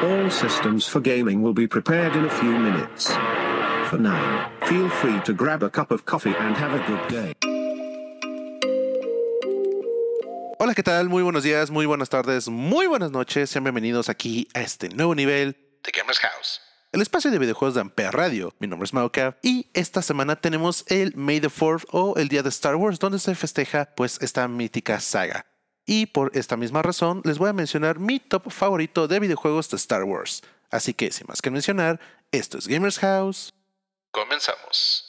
All systems for gaming will be prepared in a few minutes. For now, feel free to grab a cup of coffee and have a good day. Hola, ¿qué tal? Muy buenos días, muy buenas tardes, muy buenas noches. Sean bienvenidos aquí a este nuevo nivel de Gamers House. El espacio de videojuegos de Ampere Radio. Mi nombre es Mauka y esta semana tenemos el May the 4th o el Día de Star Wars donde se festeja pues esta mítica saga. Y por esta misma razón les voy a mencionar mi top favorito de videojuegos de Star Wars. Así que sin más que mencionar, esto es Gamers House. Comenzamos.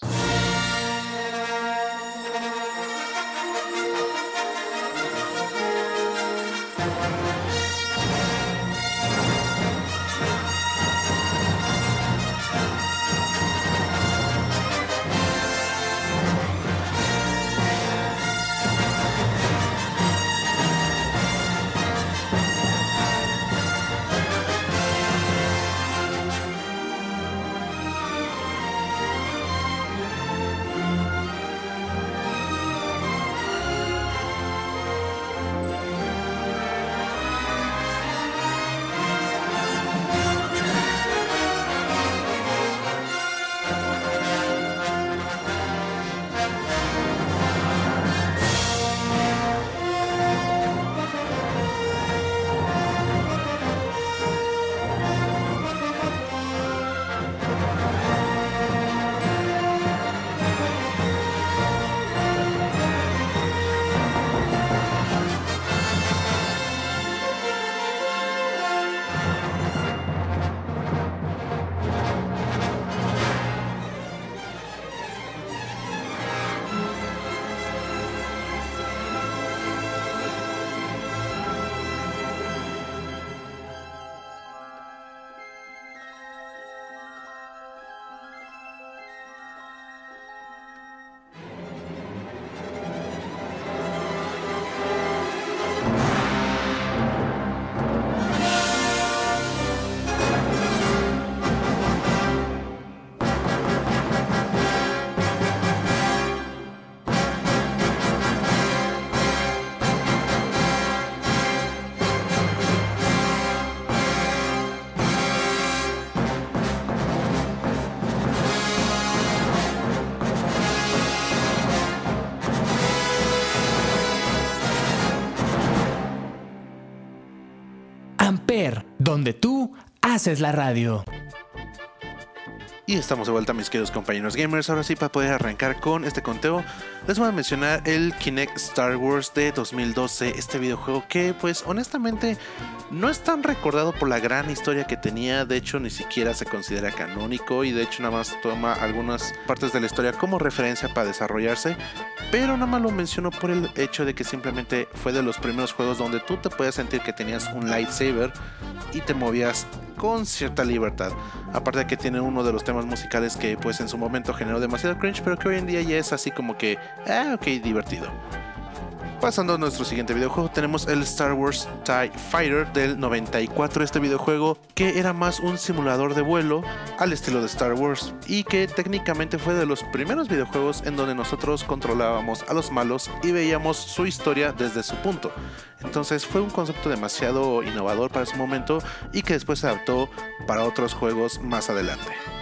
Amper, donde tú haces la radio. Y estamos de vuelta, mis queridos compañeros gamers. Ahora sí, para poder arrancar con este conteo, les voy a mencionar el Kinect Star Wars de 2012. Este videojuego que, pues, honestamente, no es tan recordado por la gran historia que tenía. De hecho, ni siquiera se considera canónico. Y de hecho, nada más toma algunas partes de la historia como referencia para desarrollarse. Pero nada más lo menciono por el hecho de que simplemente fue de los primeros juegos donde tú te puedes sentir que tenías un lightsaber y te movías con cierta libertad. Aparte de que tiene uno de los temas musicales que pues en su momento generó demasiado cringe, pero que hoy en día ya es así como que, ah, ok, divertido. Pasando a nuestro siguiente videojuego, tenemos el Star Wars TIE Fighter del 94. Este videojuego que era más un simulador de vuelo al estilo de Star Wars y que técnicamente fue de los primeros videojuegos en donde nosotros controlábamos a los malos y veíamos su historia desde su punto. Entonces fue un concepto demasiado innovador para su momento y que después se adaptó para otros juegos más adelante.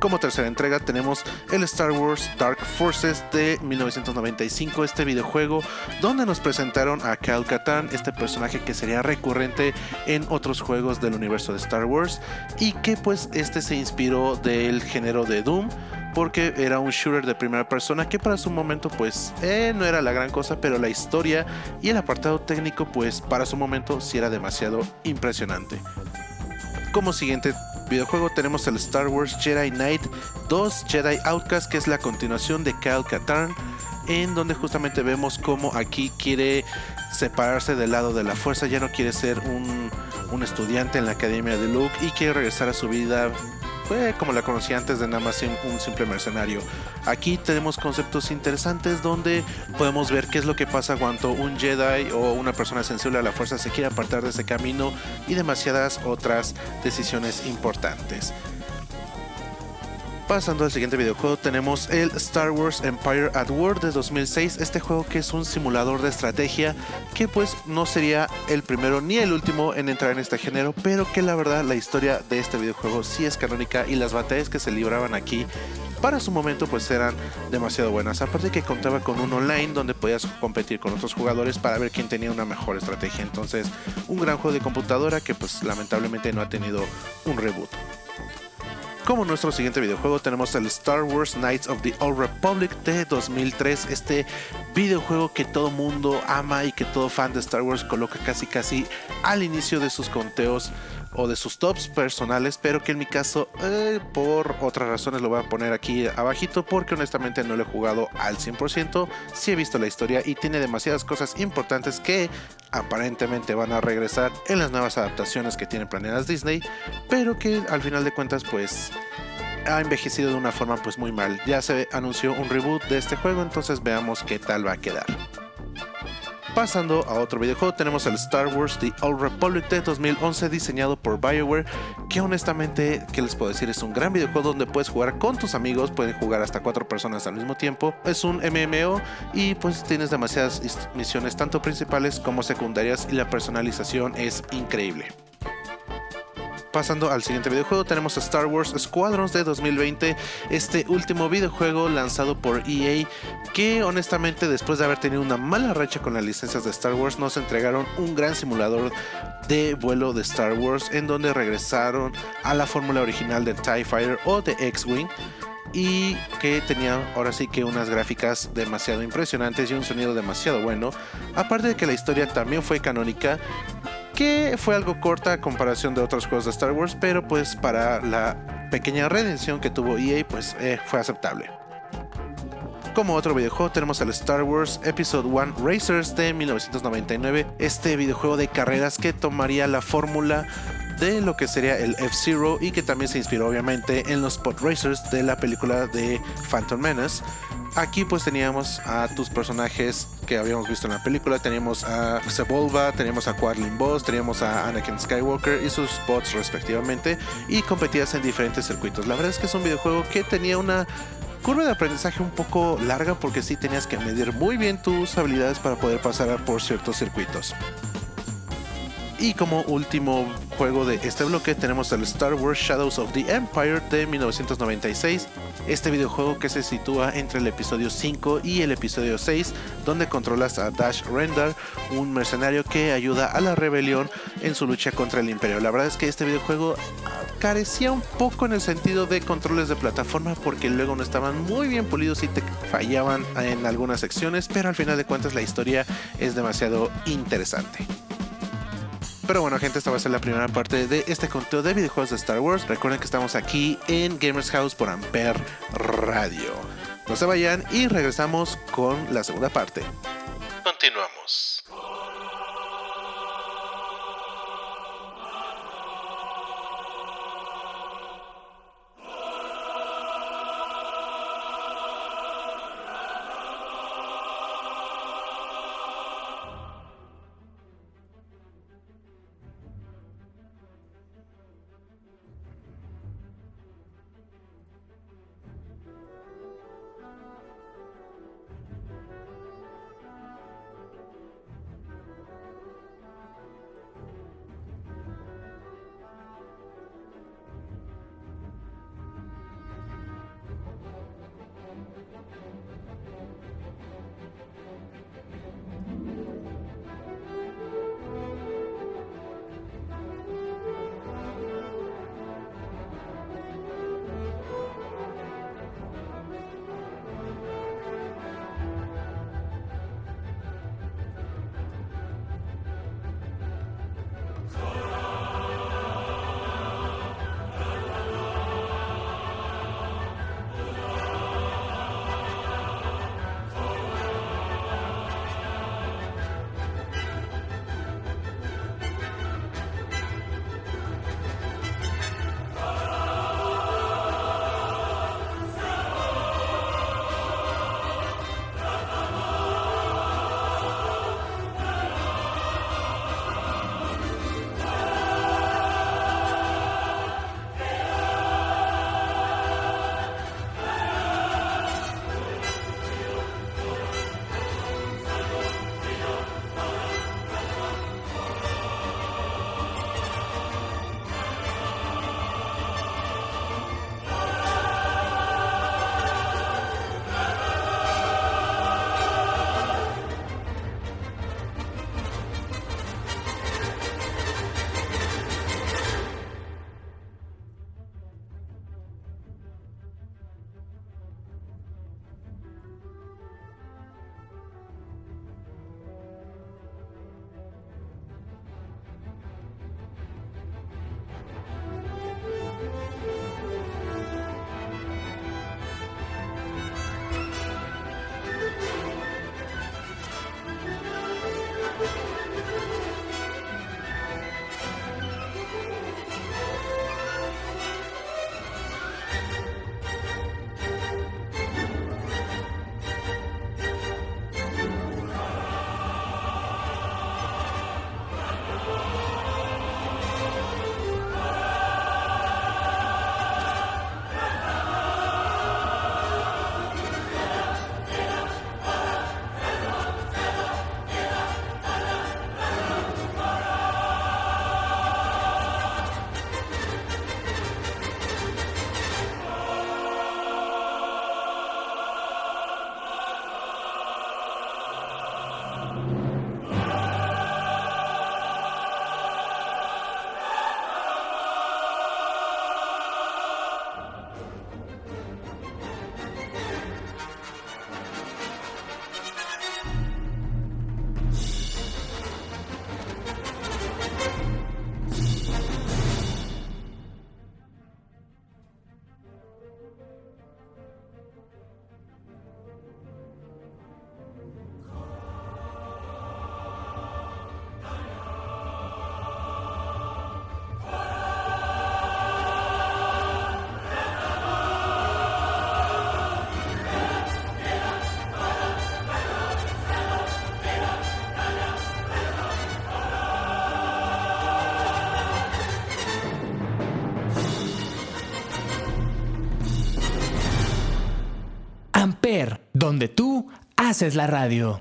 Como tercera entrega tenemos el Star Wars Dark Forces de 1995, este videojuego donde nos presentaron a Cal Katarn, este personaje que sería recurrente en otros juegos del universo de Star Wars y que pues este se inspiró del género de Doom porque era un shooter de primera persona que para su momento pues eh, no era la gran cosa, pero la historia y el apartado técnico pues para su momento sí era demasiado impresionante. Como siguiente videojuego tenemos el Star Wars Jedi Knight 2 Jedi Outcast, que es la continuación de Cal Katarn, en donde justamente vemos cómo aquí quiere separarse del lado de la fuerza, ya no quiere ser un un estudiante en la academia de Luke y quiere regresar a su vida fue como la conocía antes de nada más un simple mercenario. Aquí tenemos conceptos interesantes donde podemos ver qué es lo que pasa cuando un Jedi o una persona sensible a la fuerza se quiere apartar de ese camino y demasiadas otras decisiones importantes. Pasando al siguiente videojuego tenemos el Star Wars Empire at War de 2006, este juego que es un simulador de estrategia que pues no sería el primero ni el último en entrar en este género, pero que la verdad la historia de este videojuego sí es canónica y las batallas que se libraban aquí para su momento pues eran demasiado buenas. Aparte que contaba con un online donde podías competir con otros jugadores para ver quién tenía una mejor estrategia. Entonces un gran juego de computadora que pues lamentablemente no ha tenido un reboot. Como nuestro siguiente videojuego tenemos el Star Wars Knights of the Old Republic de 2003, este videojuego que todo mundo ama y que todo fan de Star Wars coloca casi casi al inicio de sus conteos o de sus tops personales, pero que en mi caso eh, por otras razones lo voy a poner aquí abajito porque honestamente no lo he jugado al 100%, sí he visto la historia y tiene demasiadas cosas importantes que aparentemente van a regresar en las nuevas adaptaciones que tienen planeadas Disney, pero que al final de cuentas pues ha envejecido de una forma pues muy mal. Ya se anunció un reboot de este juego, entonces veamos qué tal va a quedar. Pasando a otro videojuego, tenemos el Star Wars The Old Republic de 2011 diseñado por BioWare, que honestamente, ¿qué les puedo decir? Es un gran videojuego donde puedes jugar con tus amigos, pueden jugar hasta cuatro personas al mismo tiempo. Es un MMO y pues tienes demasiadas misiones tanto principales como secundarias y la personalización es increíble. Pasando al siguiente videojuego, tenemos Star Wars Squadrons de 2020, este último videojuego lanzado por EA, que honestamente después de haber tenido una mala racha con las licencias de Star Wars, nos entregaron un gran simulador de vuelo de Star Wars, en donde regresaron a la fórmula original de TIE Fighter o de X-Wing y que tenía ahora sí que unas gráficas demasiado impresionantes y un sonido demasiado bueno. Aparte de que la historia también fue canónica que fue algo corta a comparación de otros juegos de Star Wars, pero pues para la pequeña redención que tuvo EA, pues eh, fue aceptable. Como otro videojuego tenemos el Star Wars Episode 1 Racers de 1999, este videojuego de carreras que tomaría la fórmula de lo que sería el F-Zero y que también se inspiró obviamente en los Spot Racers de la película de Phantom Menace. Aquí pues teníamos a tus personajes que habíamos visto en la película. Teníamos a Sebulba, teníamos a Quadlin Boss, teníamos a Anakin Skywalker y sus bots respectivamente. Y competías en diferentes circuitos. La verdad es que es un videojuego que tenía una curva de aprendizaje un poco larga porque sí tenías que medir muy bien tus habilidades para poder pasar por ciertos circuitos. Y como último juego de este bloque tenemos el Star Wars Shadows of the Empire de 1996. Este videojuego que se sitúa entre el episodio 5 y el episodio 6, donde controlas a Dash Rendar, un mercenario que ayuda a la rebelión en su lucha contra el imperio. La verdad es que este videojuego carecía un poco en el sentido de controles de plataforma porque luego no estaban muy bien pulidos y te fallaban en algunas secciones, pero al final de cuentas la historia es demasiado interesante. Pero bueno, gente, esta va a ser la primera parte de este conteo de videojuegos de Star Wars. Recuerden que estamos aquí en Gamers House por Ampere Radio. No se vayan y regresamos con la segunda parte. Continuamos. Donde tú haces la radio.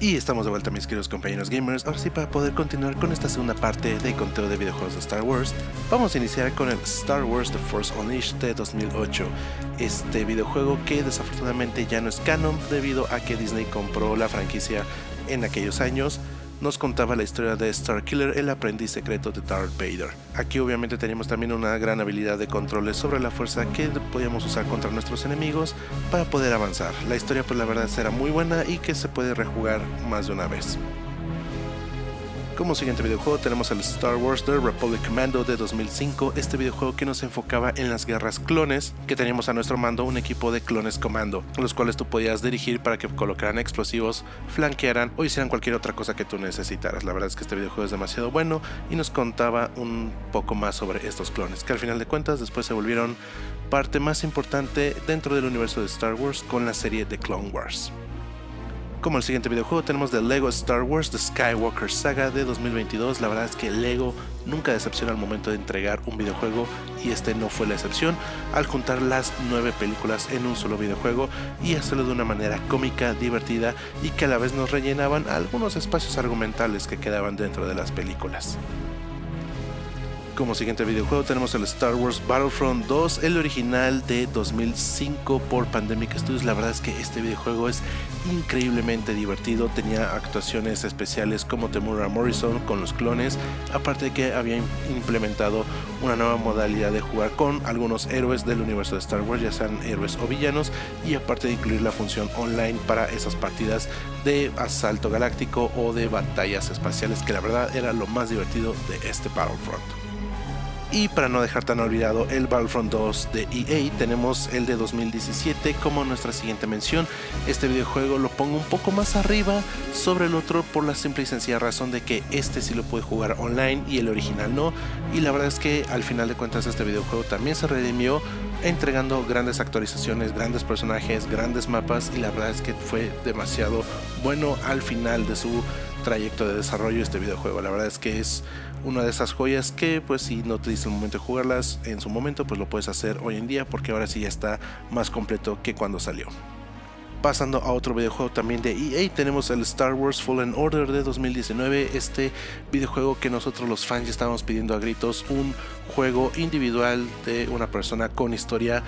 Y estamos de vuelta mis queridos compañeros gamers, ahora sí para poder continuar con esta segunda parte de conteo de videojuegos de Star Wars, vamos a iniciar con el Star Wars The Force Unleashed de 2008, este videojuego que desafortunadamente ya no es canon debido a que Disney compró la franquicia en aquellos años, nos contaba la historia de Starkiller, el aprendiz secreto de Darth Vader. Aquí obviamente teníamos también una gran habilidad de controles sobre la fuerza que podíamos usar contra nuestros enemigos para poder avanzar. La historia pues la verdad era muy buena y que se puede rejugar más de una vez. Como siguiente videojuego tenemos el Star Wars The Republic Commando de 2005, este videojuego que nos enfocaba en las guerras clones, que teníamos a nuestro mando un equipo de clones comando, los cuales tú podías dirigir para que colocaran explosivos, flanquearan o hicieran cualquier otra cosa que tú necesitaras. La verdad es que este videojuego es demasiado bueno y nos contaba un poco más sobre estos clones, que al final de cuentas después se volvieron parte más importante dentro del universo de Star Wars con la serie de Clone Wars. Como el siguiente videojuego tenemos The Lego Star Wars The Skywalker Saga de 2022. La verdad es que Lego nunca decepciona al momento de entregar un videojuego y este no fue la excepción al juntar las nueve películas en un solo videojuego y hacerlo de una manera cómica, divertida y que a la vez nos rellenaban algunos espacios argumentales que quedaban dentro de las películas. Como siguiente videojuego tenemos el Star Wars Battlefront 2, el original de 2005 por Pandemic Studios. La verdad es que este videojuego es increíblemente divertido, tenía actuaciones especiales como Temura Morrison con los clones, aparte de que había implementado una nueva modalidad de jugar con algunos héroes del universo de Star Wars, ya sean héroes o villanos, y aparte de incluir la función online para esas partidas de asalto galáctico o de batallas espaciales, que la verdad era lo más divertido de este Battlefront. Y para no dejar tan olvidado el Battlefront 2 de EA, tenemos el de 2017 como nuestra siguiente mención. Este videojuego lo pongo un poco más arriba sobre el otro por la simple y sencilla razón de que este sí lo puede jugar online y el original no. Y la verdad es que al final de cuentas este videojuego también se redimió entregando grandes actualizaciones, grandes personajes, grandes mapas y la verdad es que fue demasiado bueno al final de su trayecto de desarrollo este videojuego. La verdad es que es una de esas joyas que pues si no te dice el momento de jugarlas en su momento pues lo puedes hacer hoy en día porque ahora sí ya está más completo que cuando salió. Pasando a otro videojuego también de EA, tenemos el Star Wars Fallen Order de 2019, este videojuego que nosotros los fans ya estábamos pidiendo a gritos, un juego individual de una persona con historia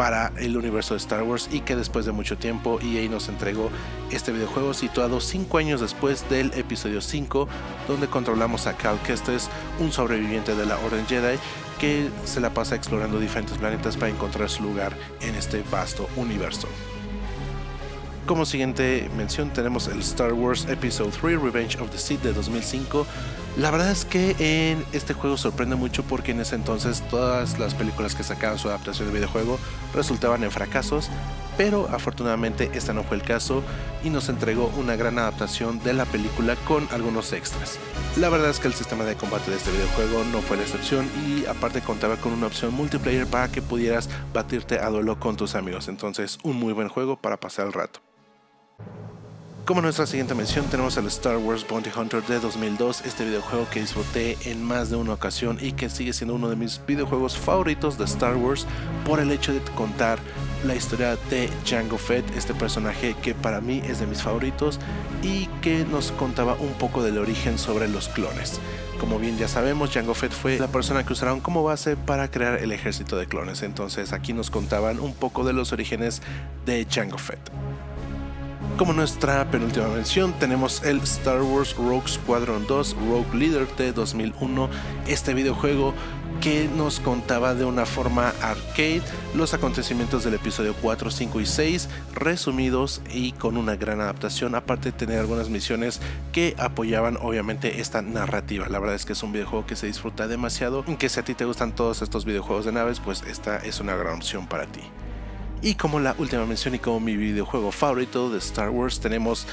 para el universo de Star Wars y que después de mucho tiempo EA nos entregó este videojuego situado 5 años después del episodio 5 donde controlamos a Cal Kestis, un sobreviviente de la Orden Jedi que se la pasa explorando diferentes planetas para encontrar su lugar en este vasto universo. Como siguiente mención tenemos el Star Wars Episode 3 Revenge of the Sith de 2005. La verdad es que en este juego sorprende mucho porque en ese entonces todas las películas que sacaban su adaptación de videojuego resultaban en fracasos, pero afortunadamente este no fue el caso y nos entregó una gran adaptación de la película con algunos extras. La verdad es que el sistema de combate de este videojuego no fue la excepción y aparte contaba con una opción multiplayer para que pudieras batirte a duelo con tus amigos, entonces un muy buen juego para pasar el rato. Como nuestra siguiente mención tenemos el Star Wars Bounty Hunter de 2002, este videojuego que disfruté en más de una ocasión y que sigue siendo uno de mis videojuegos favoritos de Star Wars por el hecho de contar la historia de Jango Fett, este personaje que para mí es de mis favoritos y que nos contaba un poco del origen sobre los clones. Como bien ya sabemos, Jango Fett fue la persona que usaron como base para crear el ejército de clones, entonces aquí nos contaban un poco de los orígenes de Jango Fett. Como nuestra penúltima mención tenemos el Star Wars Rogue Squadron 2 Rogue Leader de 2001, este videojuego que nos contaba de una forma arcade los acontecimientos del episodio 4, 5 y 6 resumidos y con una gran adaptación, aparte de tener algunas misiones que apoyaban obviamente esta narrativa. La verdad es que es un videojuego que se disfruta demasiado, que si a ti te gustan todos estos videojuegos de naves, pues esta es una gran opción para ti. Y como la última mención y como mi videojuego favorito de Star Wars tenemos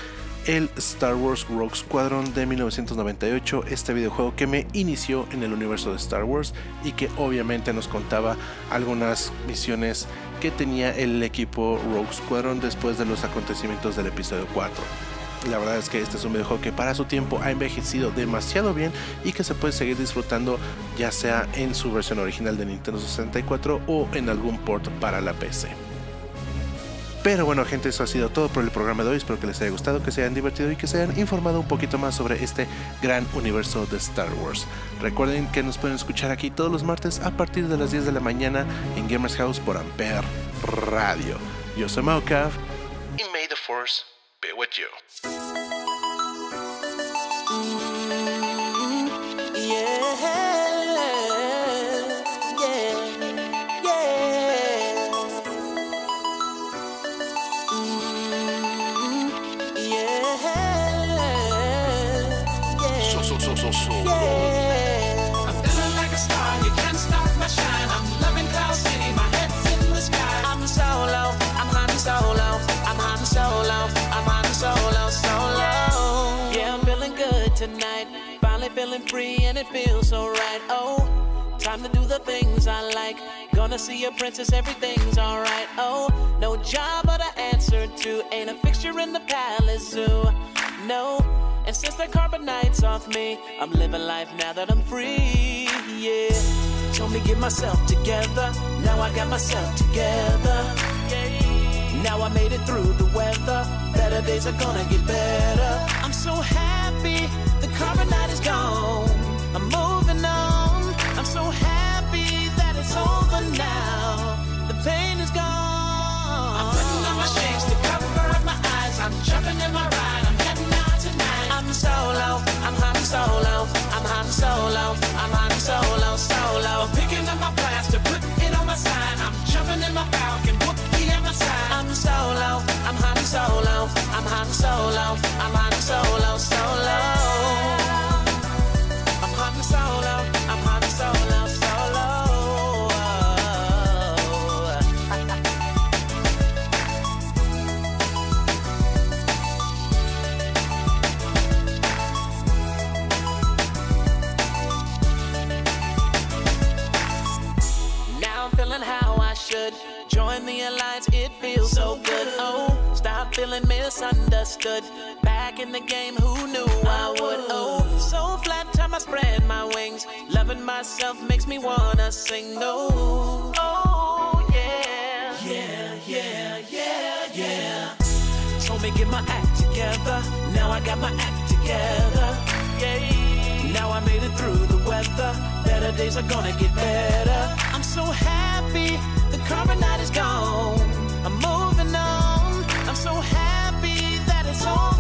el Star Wars Rogue Squadron de 1998, este videojuego que me inició en el universo de Star Wars y que obviamente nos contaba algunas misiones que tenía el equipo Rogue Squadron después de los acontecimientos del episodio 4. La verdad es que este es un videojuego que para su tiempo ha envejecido demasiado bien y que se puede seguir disfrutando ya sea en su versión original de Nintendo 64 o en algún port para la PC. Pero bueno, gente, eso ha sido todo por el programa de hoy. Espero que les haya gustado, que se hayan divertido y que se hayan informado un poquito más sobre este gran universo de Star Wars. Recuerden que nos pueden escuchar aquí todos los martes a partir de las 10 de la mañana en Gamers House por Ampere Radio. Yo soy Maucav y may the force be with you. So, feeling free and it feels so right. Oh, time to do the things I like. Gonna see a princess, everything's alright. Oh, no job but an answer to ain't a fixture in the palace zoo. No. And since the carbonite's off me, I'm living life now that I'm free. Yeah. Told me get myself together. Now I got myself together. Now I made it through the weather. Better days are gonna get better. I'm so happy the carbonite is gone. I'm misunderstood. Back in the game, who knew I would? Oh, so flat time I spread my wings. Loving myself makes me wanna sing. No. Oh, yeah. Yeah, yeah, yeah, yeah. Told me get my act together. Now I got my act together. Yeah. Now I made it through the weather. Better days are gonna get better. I'm so happy the carbonite is gone. I'm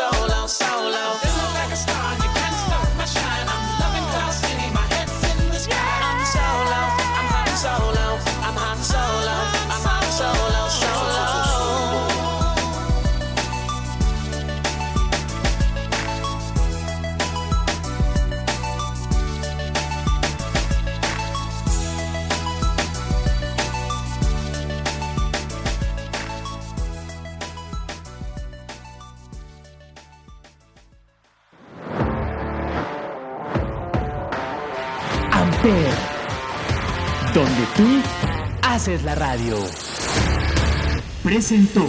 I'm Han Solo. Solo. Feeling like a star. Haces la radio. Presentó.